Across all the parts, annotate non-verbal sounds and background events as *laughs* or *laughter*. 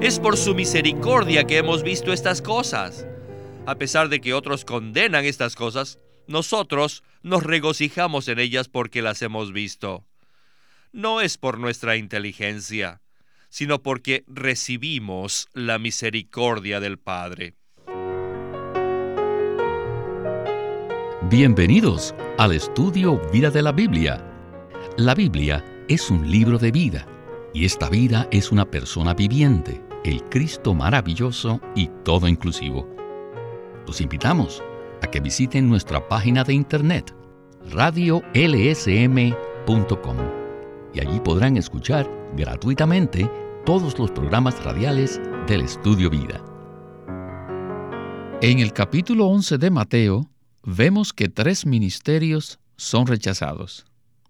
Es por su misericordia que hemos visto estas cosas. A pesar de que otros condenan estas cosas, nosotros nos regocijamos en ellas porque las hemos visto. No es por nuestra inteligencia, sino porque recibimos la misericordia del Padre. Bienvenidos al estudio Vida de la Biblia. La Biblia es un libro de vida y esta vida es una persona viviente, el Cristo maravilloso y todo inclusivo. Los invitamos a que visiten nuestra página de internet radiolsm.com y allí podrán escuchar gratuitamente todos los programas radiales del Estudio Vida. En el capítulo 11 de Mateo vemos que tres ministerios son rechazados.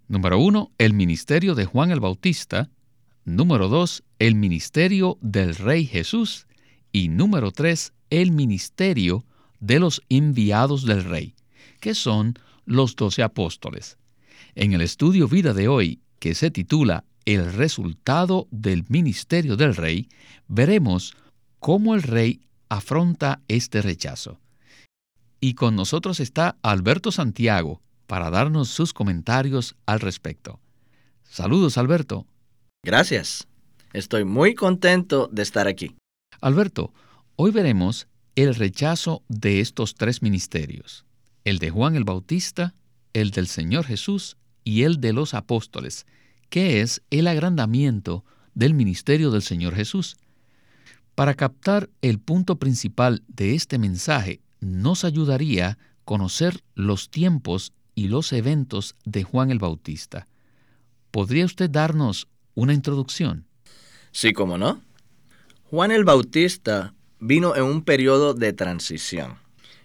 Número uno, el ministerio de Juan el Bautista. Número dos, el ministerio del Rey Jesús. Y número tres, el ministerio de los enviados del Rey, que son los doce apóstoles. En el estudio vida de hoy, que se titula El resultado del ministerio del Rey, veremos cómo el Rey afronta este rechazo. Y con nosotros está Alberto Santiago para darnos sus comentarios al respecto. Saludos, Alberto. Gracias. Estoy muy contento de estar aquí. Alberto, hoy veremos el rechazo de estos tres ministerios, el de Juan el Bautista, el del Señor Jesús y el de los apóstoles, que es el agrandamiento del ministerio del Señor Jesús. Para captar el punto principal de este mensaje nos ayudaría conocer los tiempos y los eventos de Juan el Bautista. ¿Podría usted darnos una introducción? Sí, cómo no. Juan el Bautista vino en un periodo de transición.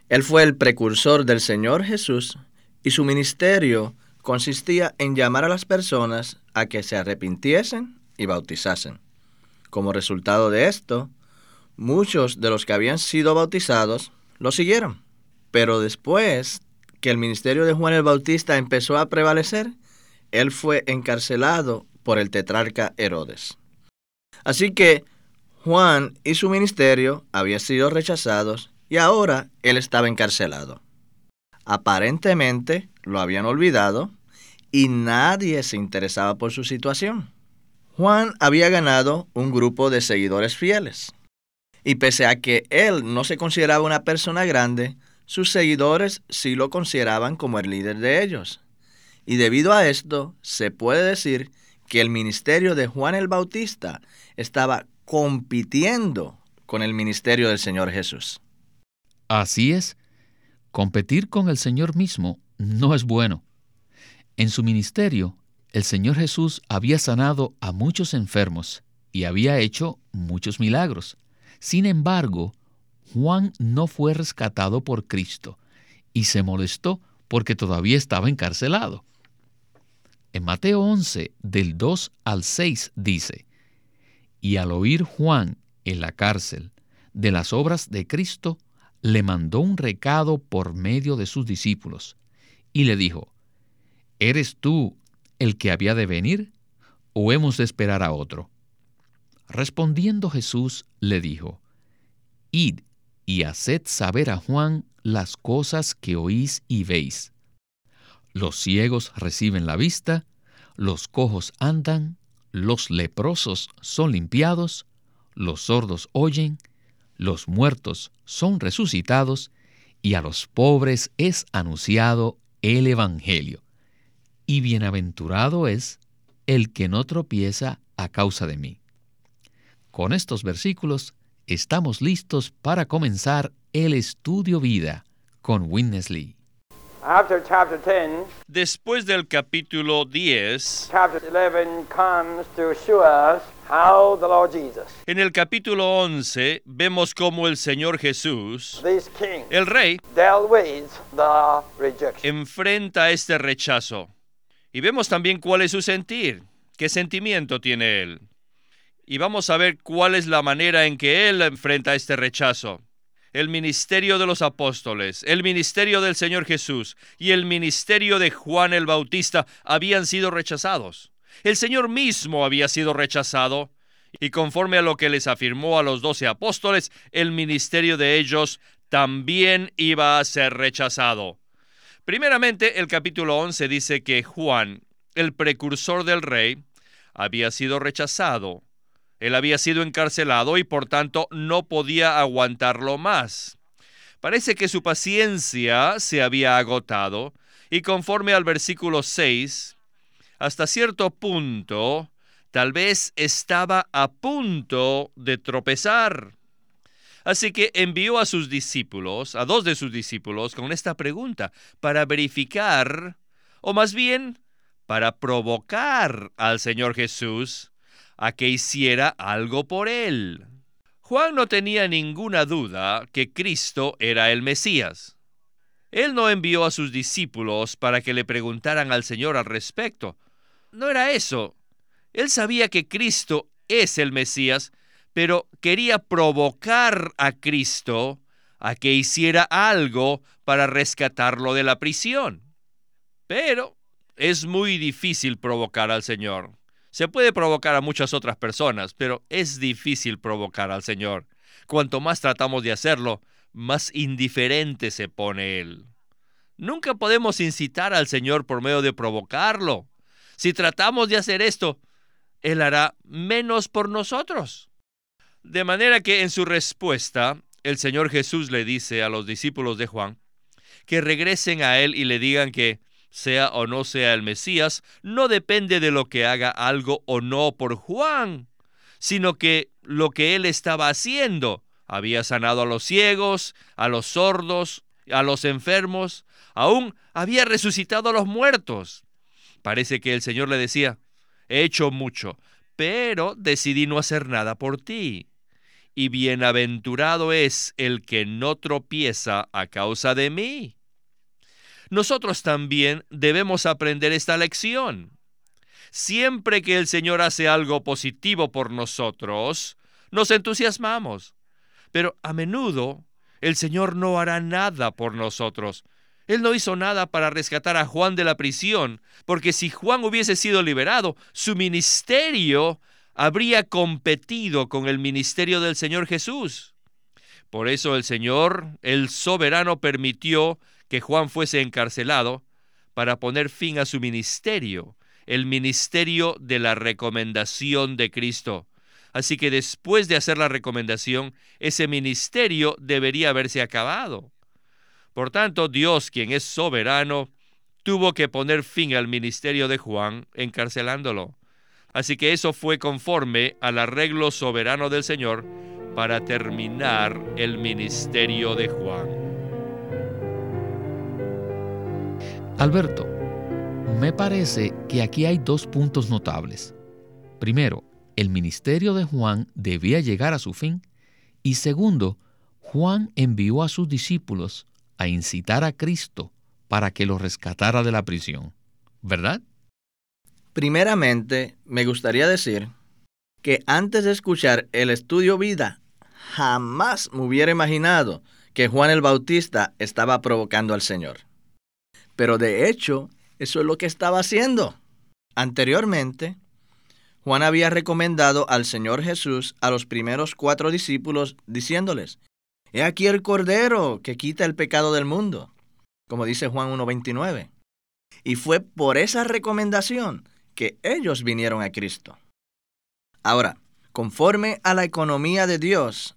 Él fue el precursor del Señor Jesús y su ministerio consistía en llamar a las personas a que se arrepintiesen y bautizasen. Como resultado de esto, muchos de los que habían sido bautizados lo siguieron. Pero después que el ministerio de Juan el Bautista empezó a prevalecer, él fue encarcelado por el tetrarca Herodes. Así que Juan y su ministerio habían sido rechazados y ahora él estaba encarcelado. Aparentemente lo habían olvidado y nadie se interesaba por su situación. Juan había ganado un grupo de seguidores fieles. Y pese a que él no se consideraba una persona grande, sus seguidores sí lo consideraban como el líder de ellos. Y debido a esto, se puede decir que el ministerio de Juan el Bautista estaba compitiendo con el ministerio del Señor Jesús. Así es, competir con el Señor mismo no es bueno. En su ministerio, el Señor Jesús había sanado a muchos enfermos y había hecho muchos milagros. Sin embargo, Juan no fue rescatado por Cristo y se molestó porque todavía estaba encarcelado. En Mateo 11, del 2 al 6 dice, Y al oír Juan en la cárcel de las obras de Cristo, le mandó un recado por medio de sus discípulos, y le dijo, ¿Eres tú el que había de venir o hemos de esperar a otro? Respondiendo Jesús le dijo, Id y haced saber a Juan las cosas que oís y veis. Los ciegos reciben la vista, los cojos andan, los leprosos son limpiados, los sordos oyen, los muertos son resucitados, y a los pobres es anunciado el Evangelio. Y bienaventurado es el que no tropieza a causa de mí. Con estos versículos estamos listos para comenzar el estudio vida con Witness Lee. Después del capítulo 10, en el capítulo 11 vemos cómo el Señor Jesús, el Rey, enfrenta este rechazo. Y vemos también cuál es su sentir, qué sentimiento tiene él y vamos a ver cuál es la manera en que Él enfrenta este rechazo. El ministerio de los apóstoles, el ministerio del Señor Jesús y el ministerio de Juan el Bautista habían sido rechazados. El Señor mismo había sido rechazado Y conforme a lo que les afirmó a los doce apóstoles, el ministerio de ellos también iba a ser rechazado. Primeramente, el capítulo 11 dice que Juan, el precursor del rey, había sido rechazado. Él había sido encarcelado y por tanto no podía aguantarlo más. Parece que su paciencia se había agotado y conforme al versículo 6, hasta cierto punto, tal vez estaba a punto de tropezar. Así que envió a sus discípulos, a dos de sus discípulos, con esta pregunta, para verificar, o más bien, para provocar al Señor Jesús a que hiciera algo por él. Juan no tenía ninguna duda que Cristo era el Mesías. Él no envió a sus discípulos para que le preguntaran al Señor al respecto. No era eso. Él sabía que Cristo es el Mesías pero quería provocar a Cristo a que hiciera algo para rescatarlo de la prisión. Pero es muy difícil provocar al Señor. Se puede provocar a muchas otras personas, pero es difícil provocar al Señor. Cuanto más tratamos de hacerlo, más indiferente se pone Él. Nunca podemos incitar al Señor por medio de provocarlo. Si tratamos de hacer esto, Él hará menos por nosotros. De manera que en su respuesta, el Señor Jesús le dice a los discípulos de Juan que regresen a Él y le digan que, sea o no sea el Mesías, no depende de lo que haga algo o no por Juan, sino que lo que Él estaba haciendo, había sanado a los ciegos, a los sordos, a los enfermos, aún había resucitado a los muertos. Parece que el Señor le decía, he hecho mucho, pero decidí no hacer nada por ti y bienaventurado es el que no tropieza a causa de mí. Nosotros también debemos aprender esta lección. Siempre que el Señor hace algo positivo por nosotros, nos entusiasmamos. Pero a menudo el Señor no hará nada por nosotros. Él no hizo nada para rescatar a Juan de la prisión, porque si Juan hubiese sido liberado, su ministerio habría competido con el ministerio del Señor Jesús. Por eso el Señor, el soberano, permitió que Juan fuese encarcelado para poner fin a su ministerio, el ministerio de la recomendación de Cristo. Así que después de hacer la recomendación, ese ministerio debería haberse acabado. Por tanto, Dios, quien es soberano, tuvo que poner fin al ministerio de Juan encarcelándolo. Así que eso fue conforme al arreglo soberano del Señor para terminar el ministerio de Juan. Alberto, me parece que aquí hay dos puntos notables. Primero, el ministerio de Juan debía llegar a su fin. Y segundo, Juan envió a sus discípulos a incitar a Cristo para que lo rescatara de la prisión. ¿Verdad? Primeramente, me gustaría decir que antes de escuchar el estudio vida, jamás me hubiera imaginado que Juan el Bautista estaba provocando al Señor. Pero de hecho, eso es lo que estaba haciendo. Anteriormente, Juan había recomendado al Señor Jesús a los primeros cuatro discípulos diciéndoles, He aquí el Cordero que quita el pecado del mundo, como dice Juan 1.29. Y fue por esa recomendación que ellos vinieron a Cristo. Ahora, conforme a la economía de Dios,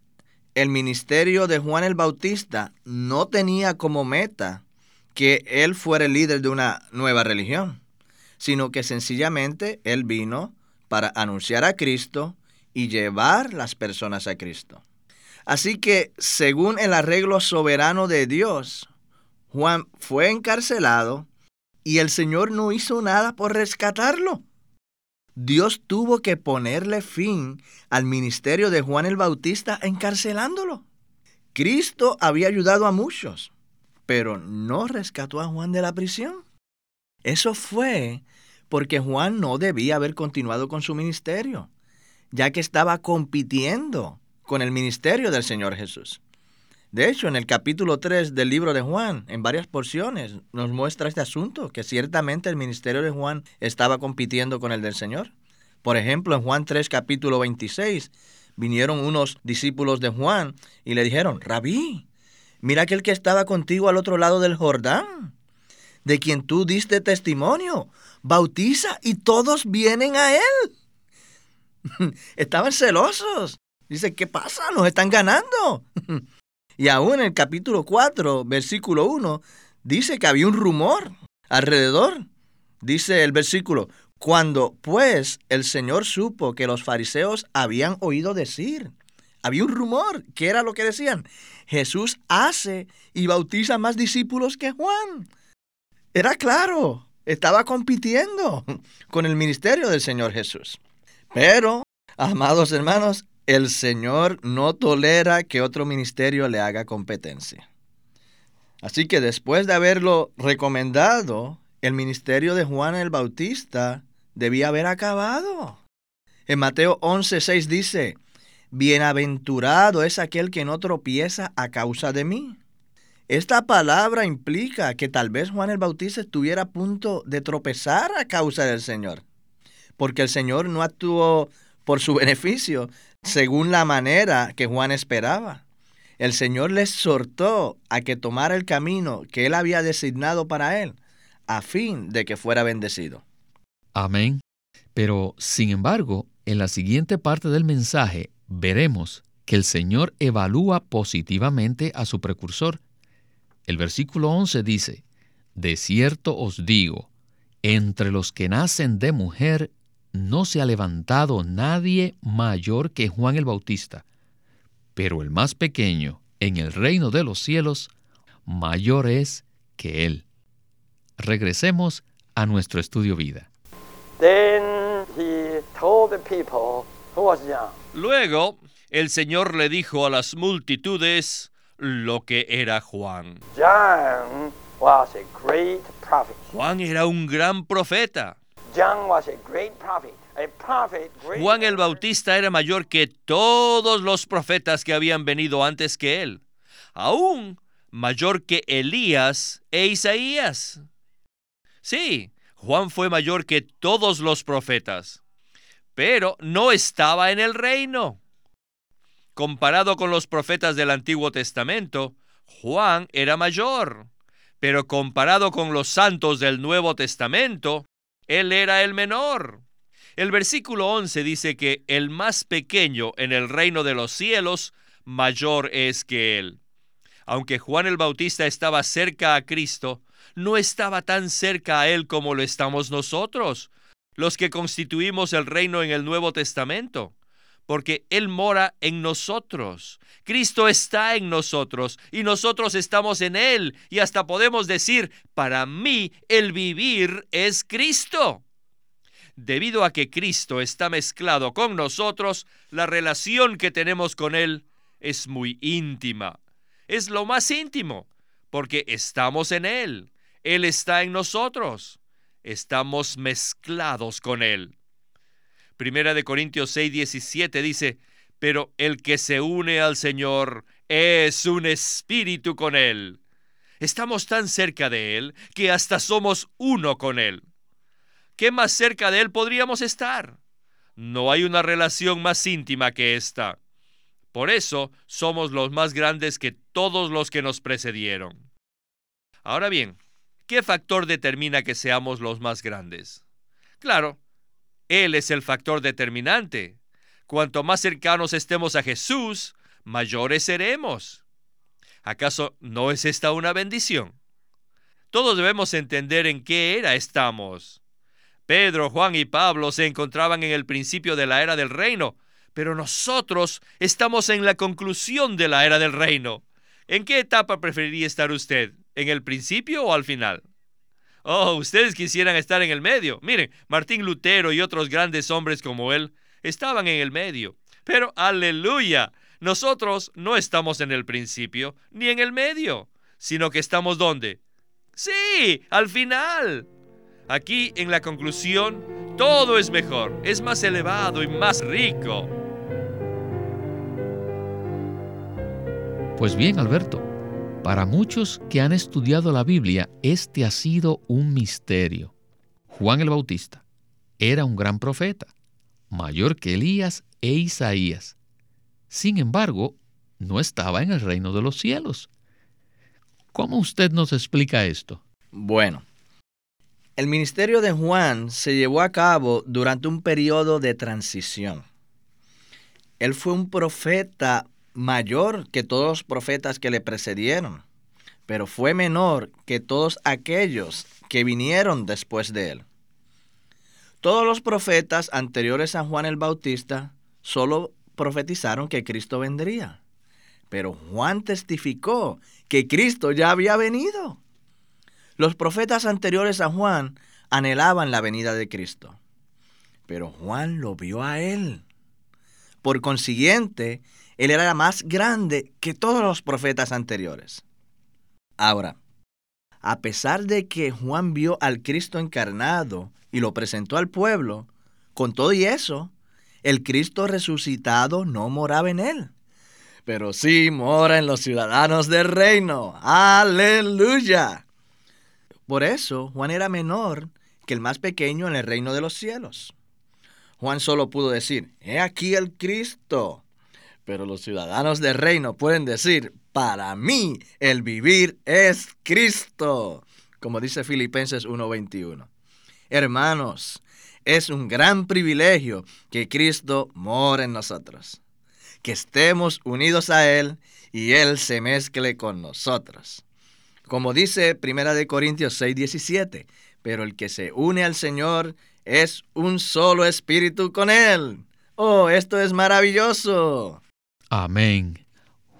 el ministerio de Juan el Bautista no tenía como meta que él fuera el líder de una nueva religión, sino que sencillamente él vino para anunciar a Cristo y llevar las personas a Cristo. Así que, según el arreglo soberano de Dios, Juan fue encarcelado y el Señor no hizo nada por rescatarlo. Dios tuvo que ponerle fin al ministerio de Juan el Bautista encarcelándolo. Cristo había ayudado a muchos, pero no rescató a Juan de la prisión. Eso fue porque Juan no debía haber continuado con su ministerio, ya que estaba compitiendo con el ministerio del Señor Jesús. De hecho, en el capítulo 3 del libro de Juan, en varias porciones, nos muestra este asunto, que ciertamente el ministerio de Juan estaba compitiendo con el del Señor. Por ejemplo, en Juan 3, capítulo 26, vinieron unos discípulos de Juan y le dijeron, Rabí, mira aquel que estaba contigo al otro lado del Jordán, de quien tú diste testimonio, bautiza y todos vienen a él. *laughs* Estaban celosos. Dice, ¿qué pasa? Nos están ganando. *laughs* y aún en el capítulo 4, versículo 1, dice que había un rumor alrededor. Dice el versículo, cuando pues el Señor supo que los fariseos habían oído decir, había un rumor, ¿qué era lo que decían? Jesús hace y bautiza más discípulos que Juan. Era claro, estaba compitiendo con el ministerio del Señor Jesús. Pero, amados hermanos, el Señor no tolera que otro ministerio le haga competencia. Así que después de haberlo recomendado, el ministerio de Juan el Bautista debía haber acabado. En Mateo 11:6 dice, Bienaventurado es aquel que no tropieza a causa de mí. Esta palabra implica que tal vez Juan el Bautista estuviera a punto de tropezar a causa del Señor, porque el Señor no actuó por su *laughs* beneficio según la manera que Juan esperaba. El Señor le exhortó a que tomara el camino que él había designado para él, a fin de que fuera bendecido. Amén. Pero, sin embargo, en la siguiente parte del mensaje veremos que el Señor evalúa positivamente a su precursor. El versículo 11 dice, De cierto os digo, entre los que nacen de mujer no se ha levantado nadie mayor que Juan el Bautista, pero el más pequeño en el reino de los cielos mayor es que él. Regresemos a nuestro estudio vida. Luego, el Señor le dijo a las multitudes lo que era Juan. Juan era un gran profeta. Juan el Bautista era mayor que todos los profetas que habían venido antes que él, aún mayor que Elías e Isaías. Sí, Juan fue mayor que todos los profetas, pero no estaba en el reino. Comparado con los profetas del Antiguo Testamento, Juan era mayor, pero comparado con los santos del Nuevo Testamento, él era el menor. El versículo 11 dice que el más pequeño en el reino de los cielos mayor es que él. Aunque Juan el Bautista estaba cerca a Cristo, no estaba tan cerca a Él como lo estamos nosotros, los que constituimos el reino en el Nuevo Testamento, porque Él mora en nosotros. Cristo está en nosotros y nosotros estamos en Él y hasta podemos decir, para mí el vivir es Cristo. Debido a que Cristo está mezclado con nosotros, la relación que tenemos con Él es muy íntima. Es lo más íntimo, porque estamos en Él. Él está en nosotros. Estamos mezclados con Él. Primera de Corintios 6, 17 dice, pero el que se une al Señor es un espíritu con Él. Estamos tan cerca de Él que hasta somos uno con Él. ¿Qué más cerca de Él podríamos estar? No hay una relación más íntima que esta. Por eso somos los más grandes que todos los que nos precedieron. Ahora bien, ¿Qué factor determina que seamos los más grandes? Claro, Él es el factor determinante. Cuanto más cercanos estemos a Jesús, mayores seremos. ¿Acaso no es esta una bendición? Todos debemos entender en qué era estamos. Pedro, Juan y Pablo se encontraban en el principio de la era del reino, pero nosotros estamos en la conclusión de la era del reino. ¿En qué etapa preferiría estar usted? ¿En el principio o al final? Oh, ustedes quisieran estar en el medio. Miren, Martín Lutero y otros grandes hombres como él estaban en el medio. Pero aleluya, nosotros no estamos en el principio ni en el medio, sino que estamos ¿dónde? Sí, al final. Aquí en la conclusión, todo es mejor, es más elevado y más rico. Pues bien, Alberto, para muchos que han estudiado la Biblia, este ha sido un misterio. Juan el Bautista era un gran profeta, mayor que Elías e Isaías. Sin embargo, no estaba en el reino de los cielos. ¿Cómo usted nos explica esto? Bueno, el ministerio de Juan se llevó a cabo durante un periodo de transición. Él fue un profeta mayor que todos los profetas que le precedieron, pero fue menor que todos aquellos que vinieron después de él. Todos los profetas anteriores a Juan el Bautista solo profetizaron que Cristo vendría, pero Juan testificó que Cristo ya había venido. Los profetas anteriores a Juan anhelaban la venida de Cristo, pero Juan lo vio a él. Por consiguiente, él era más grande que todos los profetas anteriores. Ahora, a pesar de que Juan vio al Cristo encarnado y lo presentó al pueblo, con todo y eso, el Cristo resucitado no moraba en él, pero sí mora en los ciudadanos del reino. Aleluya. Por eso Juan era menor que el más pequeño en el reino de los cielos. Juan solo pudo decir, he aquí el Cristo. Pero los ciudadanos del reino pueden decir, para mí el vivir es Cristo, como dice Filipenses 1:21. Hermanos, es un gran privilegio que Cristo mora en nosotros, que estemos unidos a Él y Él se mezcle con nosotros. Como dice Primera de Corintios 6:17, pero el que se une al Señor es un solo espíritu con Él. Oh, esto es maravilloso. Amén.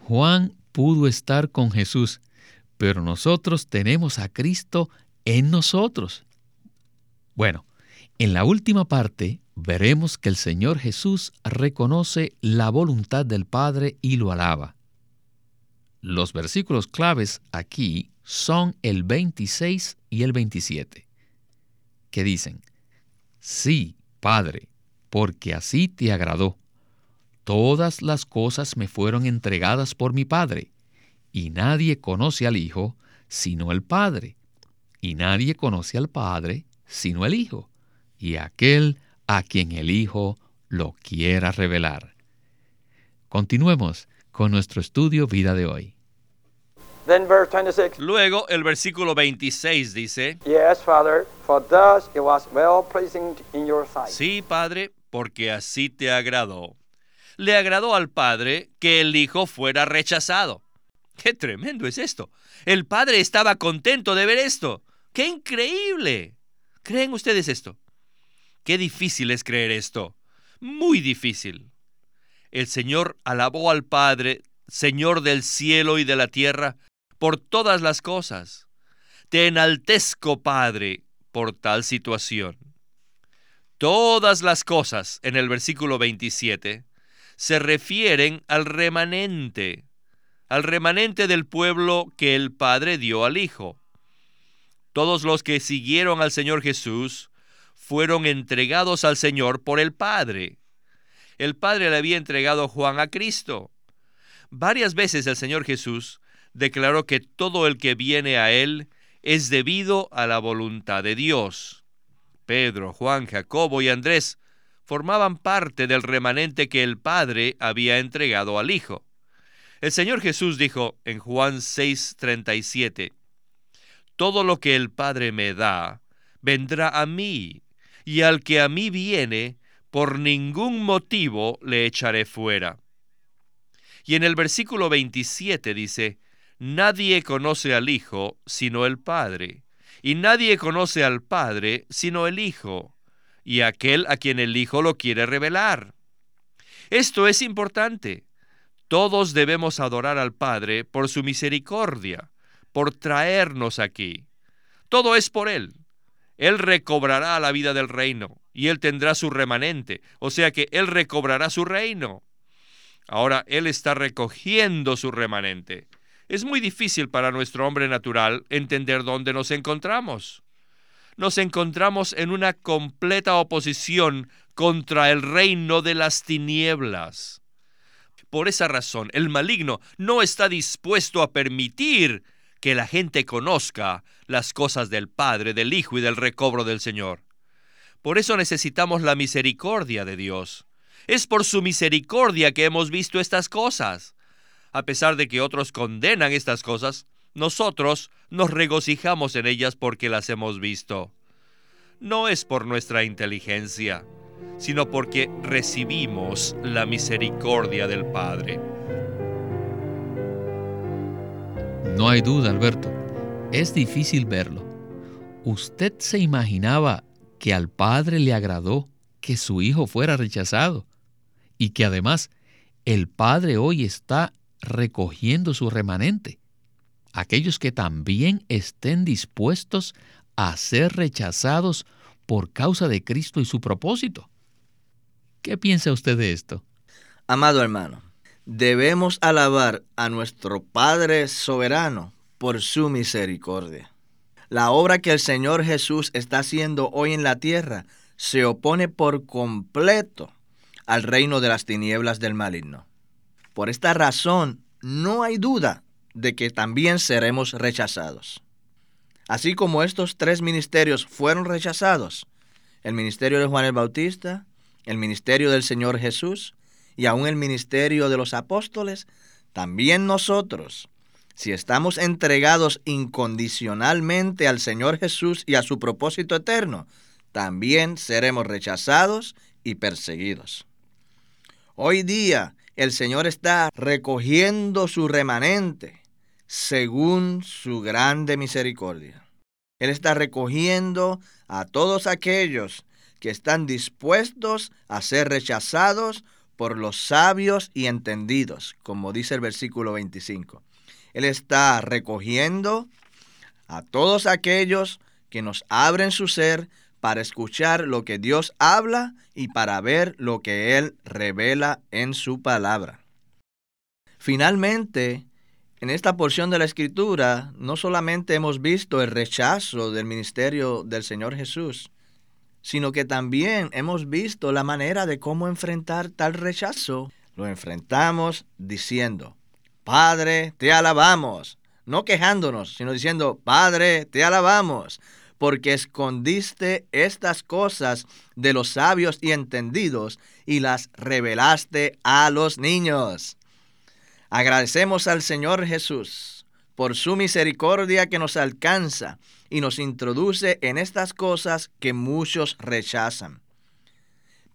Juan pudo estar con Jesús, pero nosotros tenemos a Cristo en nosotros. Bueno, en la última parte veremos que el Señor Jesús reconoce la voluntad del Padre y lo alaba. Los versículos claves aquí son el 26 y el 27, que dicen, Sí, Padre, porque así te agradó. Todas las cosas me fueron entregadas por mi Padre, y nadie conoce al Hijo sino el Padre, y nadie conoce al Padre sino el Hijo, y aquel a quien el Hijo lo quiera revelar. Continuemos con nuestro estudio vida de hoy. Luego el versículo 26 dice, Sí, Padre, porque así te agradó. Le agradó al Padre que el Hijo fuera rechazado. ¡Qué tremendo es esto! El Padre estaba contento de ver esto. ¡Qué increíble! ¿Creen ustedes esto? Qué difícil es creer esto. Muy difícil. El Señor alabó al Padre, Señor del cielo y de la tierra, por todas las cosas. Te enaltezco, Padre, por tal situación. Todas las cosas en el versículo 27 se refieren al remanente, al remanente del pueblo que el Padre dio al Hijo. Todos los que siguieron al Señor Jesús fueron entregados al Señor por el Padre. El Padre le había entregado Juan a Cristo. Varias veces el Señor Jesús declaró que todo el que viene a Él es debido a la voluntad de Dios. Pedro, Juan, Jacobo y Andrés formaban parte del remanente que el Padre había entregado al Hijo. El Señor Jesús dijo en Juan 6:37, Todo lo que el Padre me da, vendrá a mí, y al que a mí viene, por ningún motivo le echaré fuera. Y en el versículo 27 dice, Nadie conoce al Hijo sino el Padre, y nadie conoce al Padre sino el Hijo, y aquel a quien el Hijo lo quiere revelar. Esto es importante. Todos debemos adorar al Padre por su misericordia, por traernos aquí. Todo es por Él. Él recobrará la vida del reino y Él tendrá su remanente, o sea que Él recobrará su reino. Ahora Él está recogiendo su remanente. Es muy difícil para nuestro hombre natural entender dónde nos encontramos. Nos encontramos en una completa oposición contra el reino de las tinieblas. Por esa razón, el maligno no está dispuesto a permitir que la gente conozca las cosas del Padre, del Hijo y del recobro del Señor. Por eso necesitamos la misericordia de Dios. Es por su misericordia que hemos visto estas cosas. A pesar de que otros condenan estas cosas, nosotros nos regocijamos en ellas porque las hemos visto. No es por nuestra inteligencia, sino porque recibimos la misericordia del Padre. No hay duda, Alberto. Es difícil verlo. ¿Usted se imaginaba que al Padre le agradó que su Hijo fuera rechazado y que además el Padre hoy está recogiendo su remanente? Aquellos que también estén dispuestos a ser rechazados por causa de Cristo y su propósito. ¿Qué piensa usted de esto? Amado hermano, debemos alabar a nuestro Padre soberano por su misericordia. La obra que el Señor Jesús está haciendo hoy en la tierra se opone por completo al reino de las tinieblas del maligno. Por esta razón, no hay duda de que también seremos rechazados. Así como estos tres ministerios fueron rechazados, el ministerio de Juan el Bautista, el ministerio del Señor Jesús y aún el ministerio de los apóstoles, también nosotros si estamos entregados incondicionalmente al Señor Jesús y a su propósito eterno, también seremos rechazados y perseguidos. Hoy día el Señor está recogiendo su remanente según su grande misericordia. Él está recogiendo a todos aquellos que están dispuestos a ser rechazados por los sabios y entendidos, como dice el versículo 25. Él está recogiendo a todos aquellos que nos abren su ser para escuchar lo que Dios habla y para ver lo que Él revela en su palabra. Finalmente, en esta porción de la Escritura, no solamente hemos visto el rechazo del ministerio del Señor Jesús, sino que también hemos visto la manera de cómo enfrentar tal rechazo. Lo enfrentamos diciendo, Padre, te alabamos. No quejándonos, sino diciendo, Padre, te alabamos, porque escondiste estas cosas de los sabios y entendidos y las revelaste a los niños. Agradecemos al Señor Jesús por su misericordia que nos alcanza y nos introduce en estas cosas que muchos rechazan.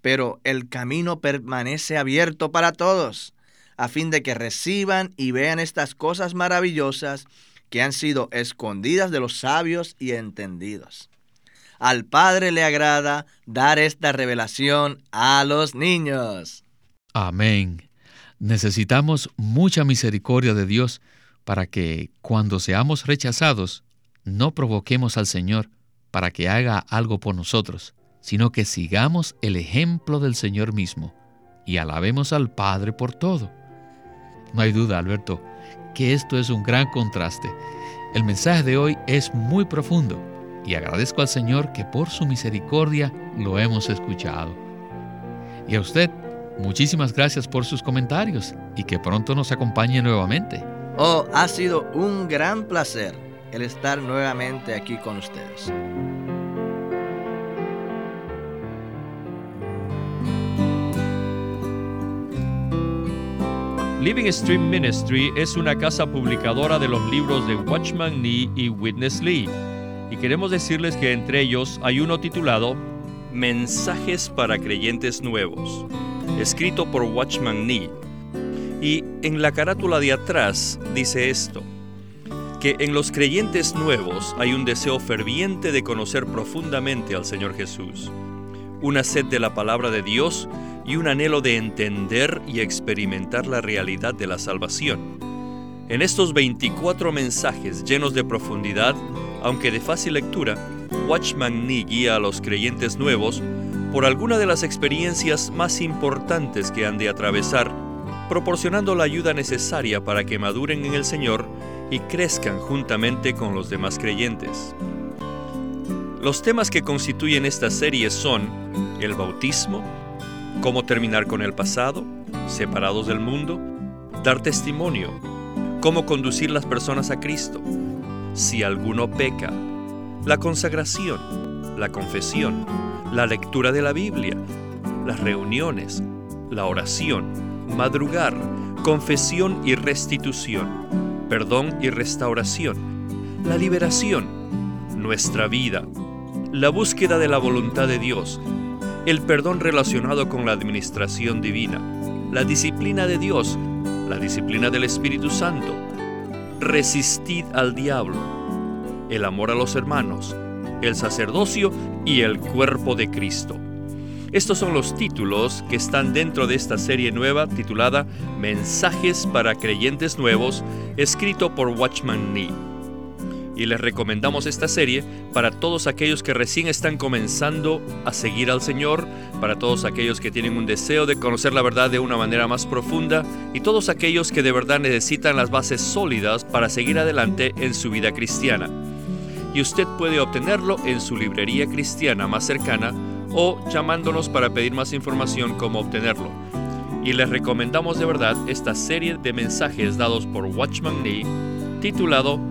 Pero el camino permanece abierto para todos a fin de que reciban y vean estas cosas maravillosas que han sido escondidas de los sabios y entendidos. Al Padre le agrada dar esta revelación a los niños. Amén. Necesitamos mucha misericordia de Dios para que cuando seamos rechazados no provoquemos al Señor para que haga algo por nosotros, sino que sigamos el ejemplo del Señor mismo y alabemos al Padre por todo. No hay duda, Alberto, que esto es un gran contraste. El mensaje de hoy es muy profundo y agradezco al Señor que por su misericordia lo hemos escuchado. Y a usted, muchísimas gracias por sus comentarios y que pronto nos acompañe nuevamente. Oh, ha sido un gran placer el estar nuevamente aquí con ustedes. Living Stream Ministry es una casa publicadora de los libros de Watchman Nee y Witness Lee. Y queremos decirles que entre ellos hay uno titulado Mensajes para Creyentes Nuevos, escrito por Watchman Nee. Y en la carátula de atrás dice esto, que en los creyentes nuevos hay un deseo ferviente de conocer profundamente al Señor Jesús, una sed de la palabra de Dios y un anhelo de entender y experimentar la realidad de la salvación. En estos 24 mensajes llenos de profundidad, aunque de fácil lectura, Watchman Nee guía a los creyentes nuevos por alguna de las experiencias más importantes que han de atravesar, proporcionando la ayuda necesaria para que maduren en el Señor y crezcan juntamente con los demás creyentes. Los temas que constituyen esta serie son el bautismo, cómo terminar con el pasado, separados del mundo, dar testimonio, cómo conducir las personas a Cristo, si alguno peca, la consagración, la confesión, la lectura de la Biblia, las reuniones, la oración, madrugar, confesión y restitución, perdón y restauración, la liberación, nuestra vida, la búsqueda de la voluntad de Dios, el perdón relacionado con la administración divina, la disciplina de Dios, la disciplina del Espíritu Santo, resistid al diablo, el amor a los hermanos, el sacerdocio y el cuerpo de Cristo. Estos son los títulos que están dentro de esta serie nueva titulada Mensajes para Creyentes Nuevos, escrito por Watchman Nee. Y les recomendamos esta serie para todos aquellos que recién están comenzando a seguir al Señor, para todos aquellos que tienen un deseo de conocer la verdad de una manera más profunda y todos aquellos que de verdad necesitan las bases sólidas para seguir adelante en su vida cristiana. Y usted puede obtenerlo en su librería cristiana más cercana o llamándonos para pedir más información cómo obtenerlo. Y les recomendamos de verdad esta serie de mensajes dados por Watchman Nee titulado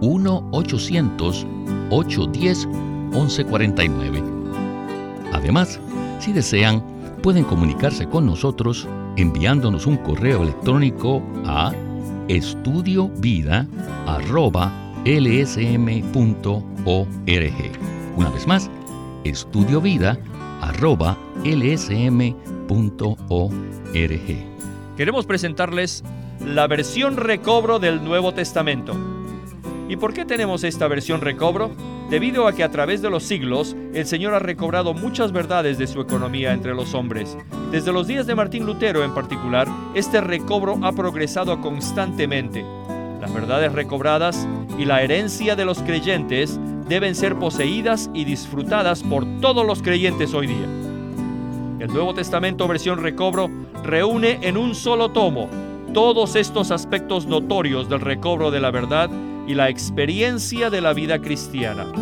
1-800-810-1149. Además, si desean, pueden comunicarse con nosotros enviándonos un correo electrónico a estudiovida.lsm.org. Una vez más, estudiovida.lsm.org. Queremos presentarles la versión recobro del Nuevo Testamento. ¿Y por qué tenemos esta versión recobro? Debido a que a través de los siglos el Señor ha recobrado muchas verdades de su economía entre los hombres. Desde los días de Martín Lutero en particular, este recobro ha progresado constantemente. Las verdades recobradas y la herencia de los creyentes deben ser poseídas y disfrutadas por todos los creyentes hoy día. El Nuevo Testamento versión recobro reúne en un solo tomo todos estos aspectos notorios del recobro de la verdad y la experiencia de la vida cristiana.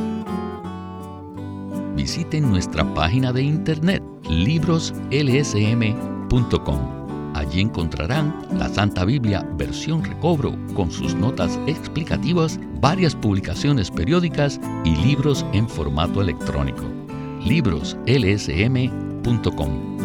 Visiten nuestra página de internet libroslsm.com. Allí encontrarán la Santa Biblia versión recobro con sus notas explicativas, varias publicaciones periódicas y libros en formato electrónico. libroslsm.com